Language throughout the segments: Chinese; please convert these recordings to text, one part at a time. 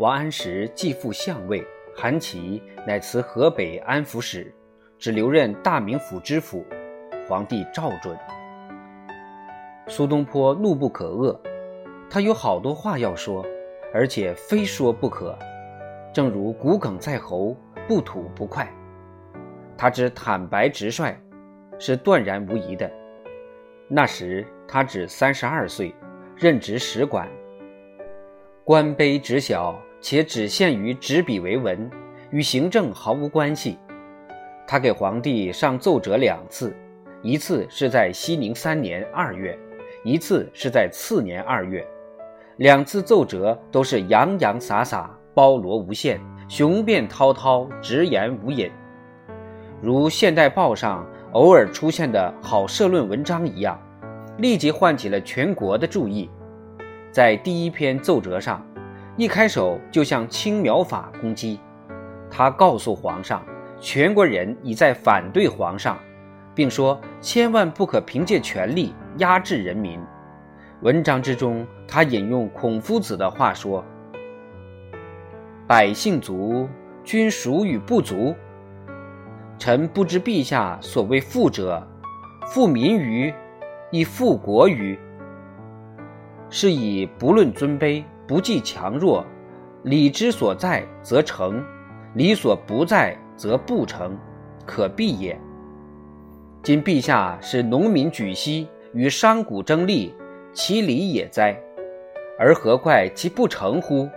王安石继父相位，韩琦乃辞河北安抚使，只留任大名府知府。皇帝照准。苏东坡怒不可遏，他有好多话要说，而且非说不可。正如骨鲠在喉，不吐不快。他之坦白直率，是断然无疑的。那时他只三十二岁，任职使馆，官卑职小，且只限于执笔为文，与行政毫无关系。他给皇帝上奏折两次，一次是在熙宁三年二月，一次是在次年二月。两次奏折都是洋洋洒洒。包罗无限，雄辩滔滔，直言无隐，如《现代报》上偶尔出现的好社论文章一样，立即唤起了全国的注意。在第一篇奏折上，一开手就向青苗法攻击，他告诉皇上，全国人已在反对皇上，并说千万不可凭借权力压制人民。文章之中，他引用孔夫子的话说。百姓足，君孰与不足？臣不知陛下所谓富者，富民于，亦富国于？是以不论尊卑，不计强弱，礼之所在则成，礼所不在则不成，可避也。今陛下使农民举息，与商贾争利，其理也哉？而何怪其不成乎？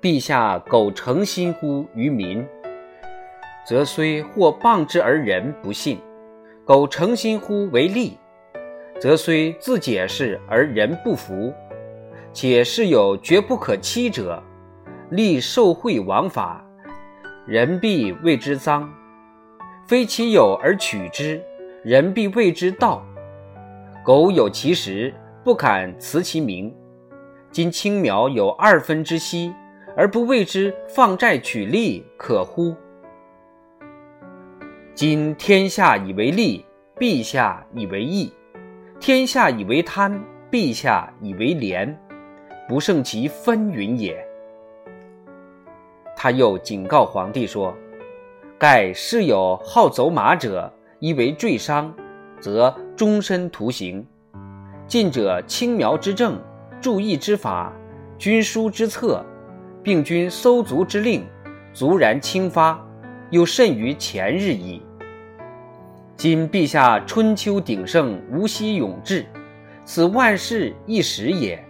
陛下苟诚心乎于民，则虽或谤之而人不信；苟诚心乎为利，则虽自解释而人不服。且是有绝不可欺者，立受贿枉法，人必谓之赃；非其有而取之，人必谓之盗。苟有其实，不敢辞其名。今青苗有二分之息。而不为之放债取利，可乎？今天下以为利，陛下以为义；天下以为贪，陛下以为廉，不胜其纷纭也。他又警告皇帝说：“盖世有好走马者，一为坠伤，则终身徒刑。近者轻苗之政，注意之法，军书之策。”并军搜卒之令，卒然轻发，又甚于前日矣。今陛下春秋鼎盛，无息永志，此万事一时也。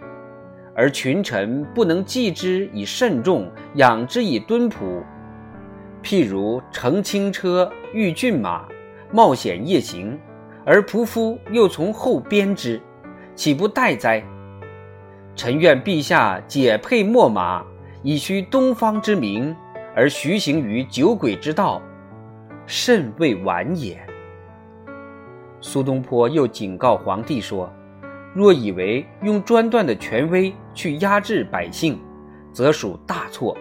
而群臣不能继之以慎重，养之以敦朴。譬如乘轻车，御骏马，冒险夜行，而仆夫又从后鞭之，岂不殆哉？臣愿陛下解配秣马。以虚东方之名，而徐行于酒鬼之道，甚未晚也。苏东坡又警告皇帝说：“若以为用专断的权威去压制百姓，则属大错。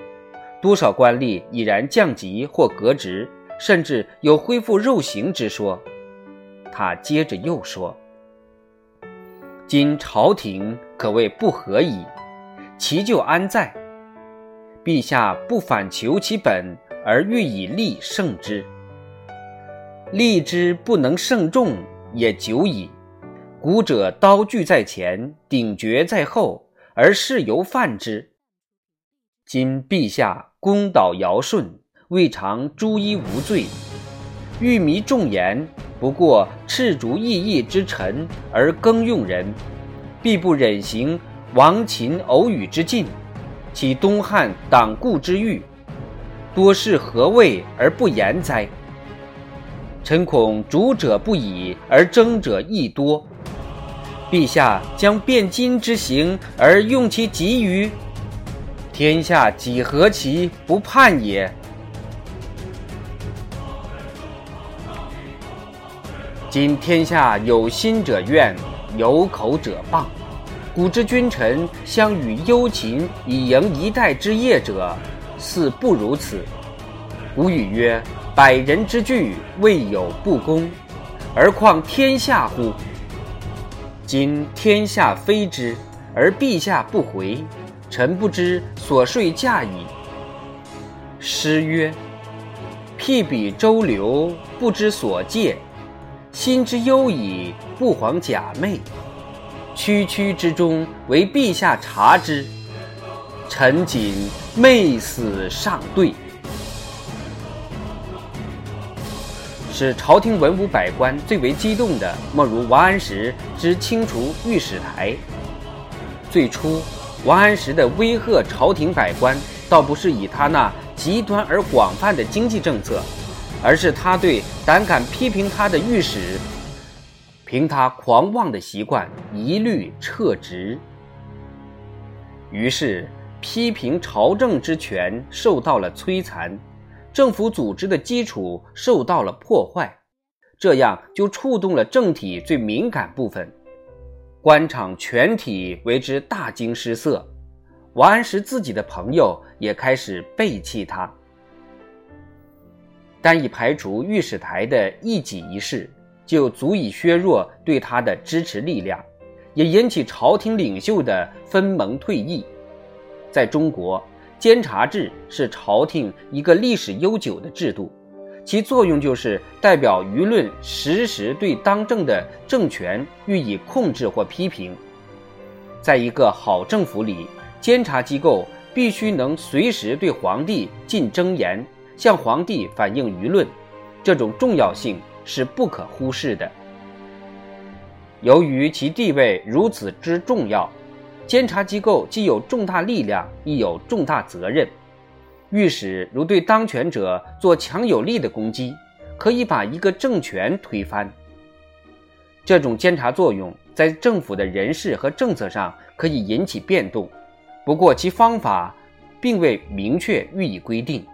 多少官吏已然降级或革职，甚至有恢复肉刑之说。”他接着又说：“今朝廷可谓不和矣，其咎安在？”陛下不反求其本，而欲以利胜之。利之不能胜众，也久矣。古者刀具在前，鼎爵在后，而事犹犯之。今陛下公导尧舜，未尝诛一无罪。欲迷众言，不过赤足异义之臣而更用人，必不忍行亡秦偶语之禁。其东汉党固之欲，多是何谓而不言哉？臣恐主者不已，而争者亦多。陛下将变今之行而用其急于天下，几何其不叛也？今天下有心者怨，有口者谤。古之君臣相与忧秦以迎一代之业者，似不如此。古语曰：“百人之聚，未有不公，而况天下乎？”今天下非之，而陛下不回，臣不知所睡驾矣。”诗曰：“辟彼周流，不知所戒。心之忧矣，不遑假寐。区区之中，为陛下察之。臣谨昧死上对。”使朝廷文武百官最为激动的，莫如王安石之清除御史台。最初，王安石的威吓朝廷百官，倒不是以他那极端而广泛的经济政策，而是他对胆敢批评他的御史，凭他狂妄的习惯，一律撤职。于是，批评朝政之权受到了摧残。政府组织的基础受到了破坏，这样就触动了政体最敏感部分，官场全体为之大惊失色。王安石自己的朋友也开始背弃他。单以排除御史台的一己一事，就足以削弱对他的支持力量，也引起朝廷领袖的分盟退役。在中国。监察制是朝廷一个历史悠久的制度，其作用就是代表舆论实时对当政的政权予以控制或批评。在一个好政府里，监察机构必须能随时对皇帝进征言，向皇帝反映舆论，这种重要性是不可忽视的。由于其地位如此之重要。监察机构既有重大力量，亦有重大责任。御史如对当权者做强有力的攻击，可以把一个政权推翻。这种监察作用在政府的人事和政策上可以引起变动，不过其方法并未明确予以规定。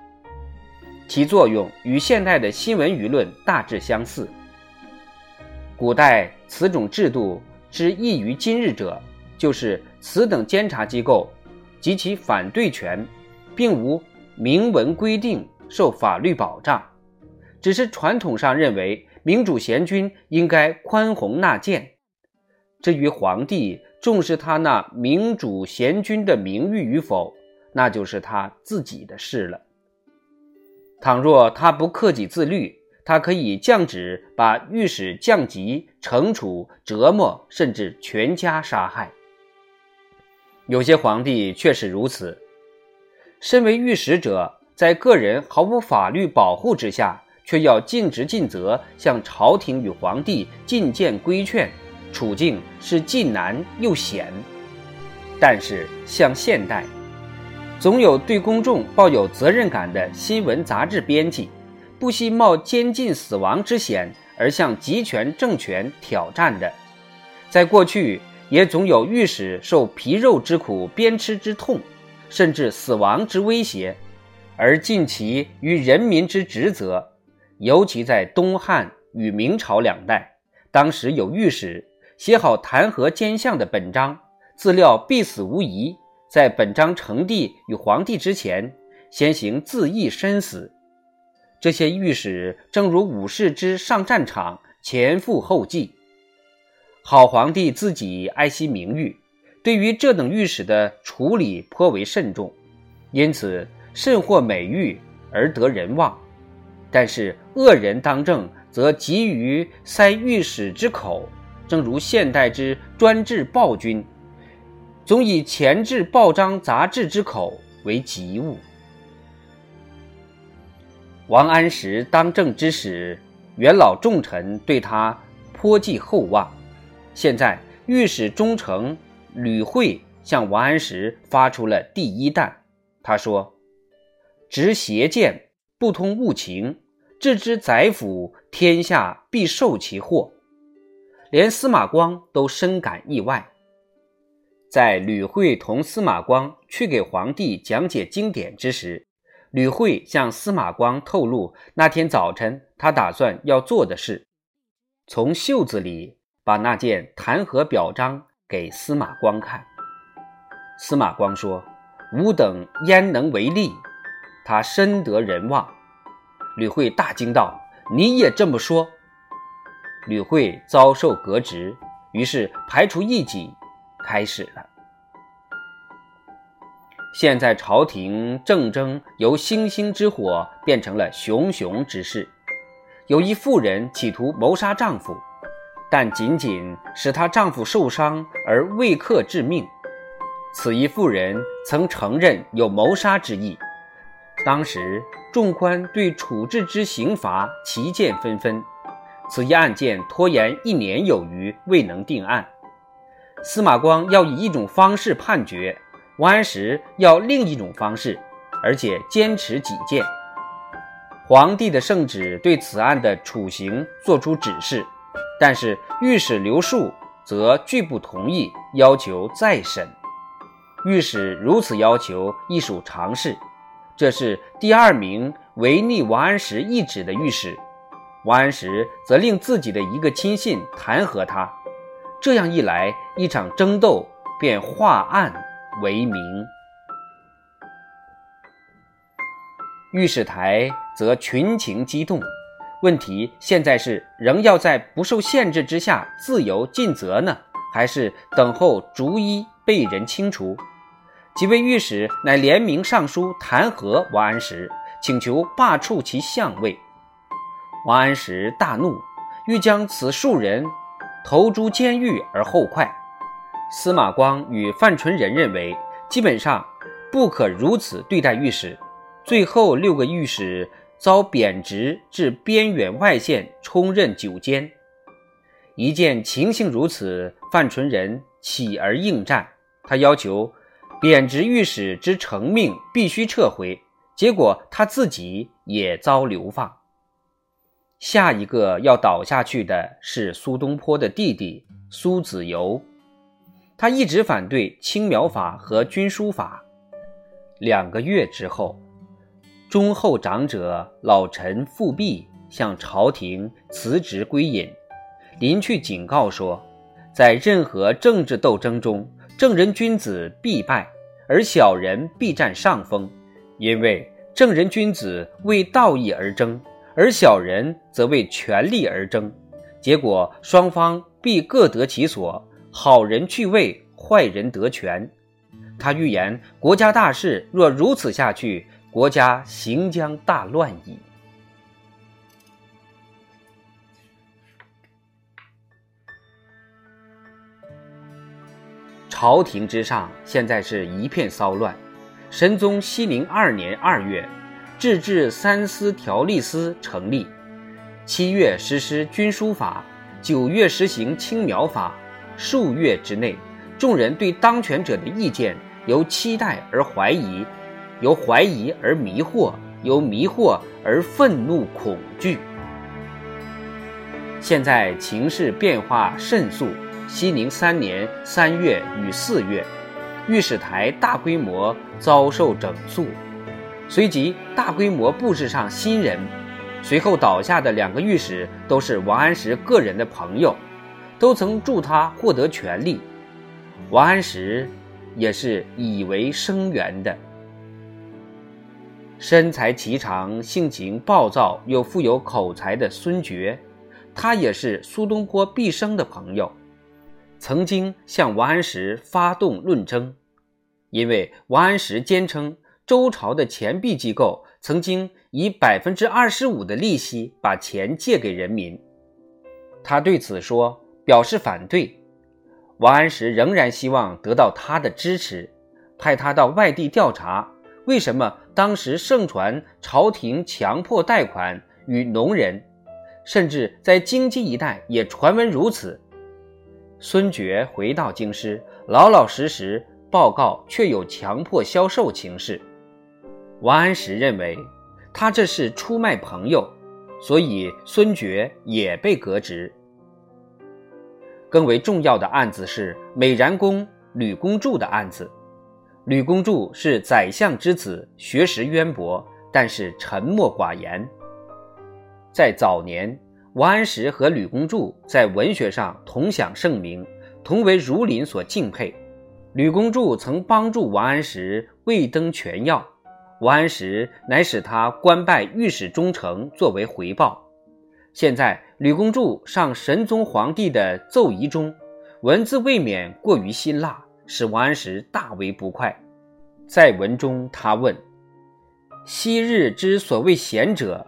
其作用与现代的新闻舆论大致相似。古代此种制度之异于今日者。就是此等监察机构及其反对权，并无明文规定受法律保障，只是传统上认为明主贤君应该宽宏纳谏。至于皇帝重视他那明主贤君的名誉与否，那就是他自己的事了。倘若他不克己自律，他可以降旨把御史降级、惩处、折磨，甚至全家杀害。有些皇帝确实如此。身为御史者，在个人毫无法律保护之下，却要尽职尽责向朝廷与皇帝进谏规劝，处境是既难又险。但是，像现代，总有对公众抱有责任感的新闻杂志编辑，不惜冒监禁死亡之险而向集权政权挑战的，在过去。也总有御史受皮肉之苦、鞭笞之痛，甚至死亡之威胁，而尽其于人民之职责。尤其在东汉与明朝两代，当时有御史写好弹劾奸相的本章，自料必死无疑，在本章呈递与皇帝之前，先行自缢身死。这些御史正如武士之上战场，前赴后继。好皇帝自己爱惜名誉，对于这等御史的处理颇为慎重，因此甚获美誉而得人望。但是恶人当政，则急于塞御史之口，正如现代之专制暴君，总以前制报章杂志之口为急务。王安石当政之时，元老重臣对他颇寄厚望。现在，御史中丞吕惠向王安石发出了第一弹。他说：“执邪见，不通物情，置之宰府，天下必受其祸。”连司马光都深感意外。在吕惠同司马光去给皇帝讲解经典之时，吕惠向司马光透露那天早晨他打算要做的事，从袖子里。把那件弹劾表彰给司马光看，司马光说：“吾等焉能为力？”他深得人望。吕惠大惊道：“你也这么说？”吕惠遭受革职，于是排除异己，开始了。现在朝廷政争由星星之火变成了熊熊之势。有一妇人企图谋杀丈夫，但仅仅使她丈夫受伤而未克致命。此一妇人曾承认有谋杀之意。当时众官对处置之刑罚旗见纷纷，此一案件拖延一年有余，未能定案。司马光要以一种方式判决。王安石要另一种方式，而且坚持己见。皇帝的圣旨对此案的处刑作出指示，但是御史刘树则拒不同意，要求再审。御史如此要求亦属常事。这是第二名违逆王安石懿旨的御史，王安石则令自己的一个亲信弹劾他。这样一来，一场争斗便化案。为名，御史台则群情激动。问题现在是仍要在不受限制之下自由尽责呢，还是等候逐一被人清除？几位御史乃联名上书弹劾王安石，请求罢黜其相位。王安石大怒，欲将此数人投诸监狱而后快。司马光与范纯仁认为，基本上不可如此对待御史。最后六个御史遭贬职至边远外县充任九监。一见情形如此，范纯仁起而应战，他要求贬职御史之成命必须撤回。结果他自己也遭流放。下一个要倒下去的是苏东坡的弟弟苏子由。他一直反对青苗法和军书法。两个月之后，忠厚长者老臣复辟，向朝廷辞职归隐。临去警告说，在任何政治斗争中，正人君子必败，而小人必占上风，因为正人君子为道义而争，而小人则为权力而争，结果双方必各得其所。好人去位，坏人得权。他预言国家大事若如此下去，国家行将大乱矣。朝廷之上现在是一片骚乱。神宗熙宁二年二月，制治三司条例司成立；七月实施军书法，九月实行青苗法。数月之内，众人对当权者的意见由期待而怀疑，由怀疑而迷惑，由迷惑而愤怒恐惧。现在情势变化甚速。熙宁三年三月与四月，御史台大规模遭受整肃，随即大规模布置上新人。随后倒下的两个御史都是王安石个人的朋友。都曾助他获得权力，王安石也是以为生源的。身材颀长、性情暴躁又富有口才的孙觉，他也是苏东坡毕生的朋友，曾经向王安石发动论争，因为王安石坚称周朝的钱币机构曾经以百分之二十五的利息把钱借给人民，他对此说。表示反对，王安石仍然希望得到他的支持，派他到外地调查为什么当时盛传朝廷强迫贷款与农人，甚至在京畿一带也传闻如此。孙觉回到京师，老老实实报告确有强迫销售情事。王安石认为他这是出卖朋友，所以孙觉也被革职。更为重要的案子是美髯公吕公著的案子。吕公著是宰相之子，学识渊博，但是沉默寡言。在早年，王安石和吕公著在文学上同享盛名，同为儒林所敬佩。吕公著曾帮助王安石未登权要，王安石乃使他官拜御史中丞作为回报。现在，吕公著上神宗皇帝的奏仪中，文字未免过于辛辣，使王安石大为不快。在文中，他问：“昔日之所谓贤者，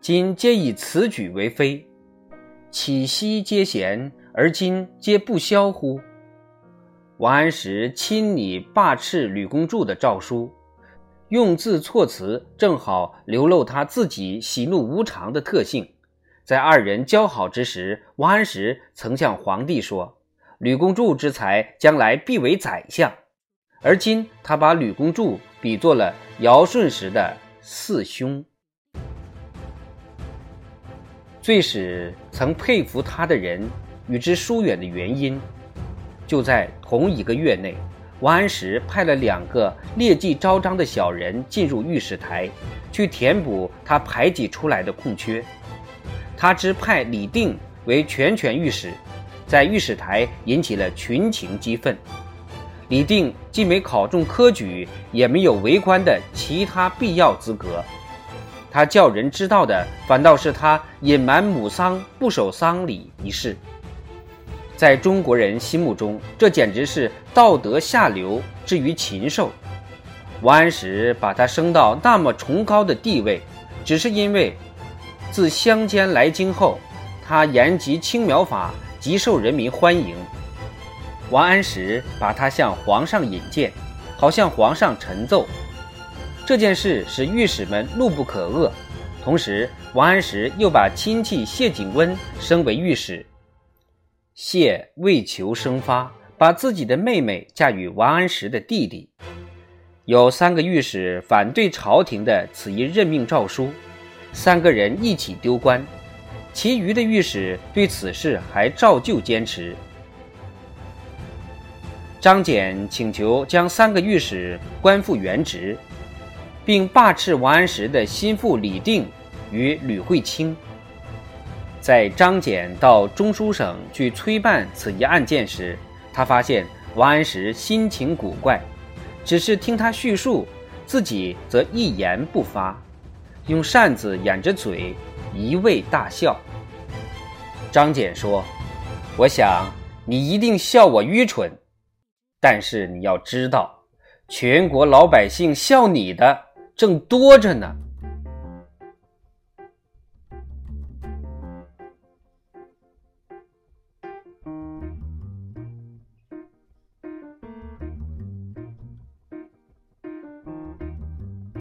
今皆以此举为非，岂昔皆贤，而今皆不肖乎？”王安石亲拟罢斥吕公著的诏书，用字措辞正好流露他自己喜怒无常的特性。在二人交好之时，王安石曾向皇帝说：“吕公著之才，将来必为宰相。”而今他把吕公著比作了尧舜时的四兄。最使曾佩服他的人与之疏远的原因，就在同一个月内，王安石派了两个劣迹昭彰的小人进入御史台，去填补他排挤出来的空缺。他之派李定为全权御史，在御史台引起了群情激愤。李定既没考中科举，也没有为官的其他必要资格，他叫人知道的反倒是他隐瞒母丧、不守丧礼一事。在中国人心目中，这简直是道德下流，至于禽兽。王安石把他升到那么崇高的地位，只是因为。自乡间来京后，他言及青苗法，极受人民欢迎。王安石把他向皇上引荐，好向皇上陈奏。这件事使御史们怒不可遏。同时，王安石又把亲戚谢景温升为御史。谢为求生发，把自己的妹妹嫁与王安石的弟弟。有三个御史反对朝廷的此一任命诏书。三个人一起丢官，其余的御史对此事还照旧坚持。张俭请求将三个御史官复原职，并罢斥王安石的心腹李定与吕惠卿。在张俭到中书省去催办此一案件时，他发现王安石心情古怪，只是听他叙述，自己则一言不发。用扇子掩着嘴，一味大笑。张俭说：“我想你一定笑我愚蠢，但是你要知道，全国老百姓笑你的正多着呢。”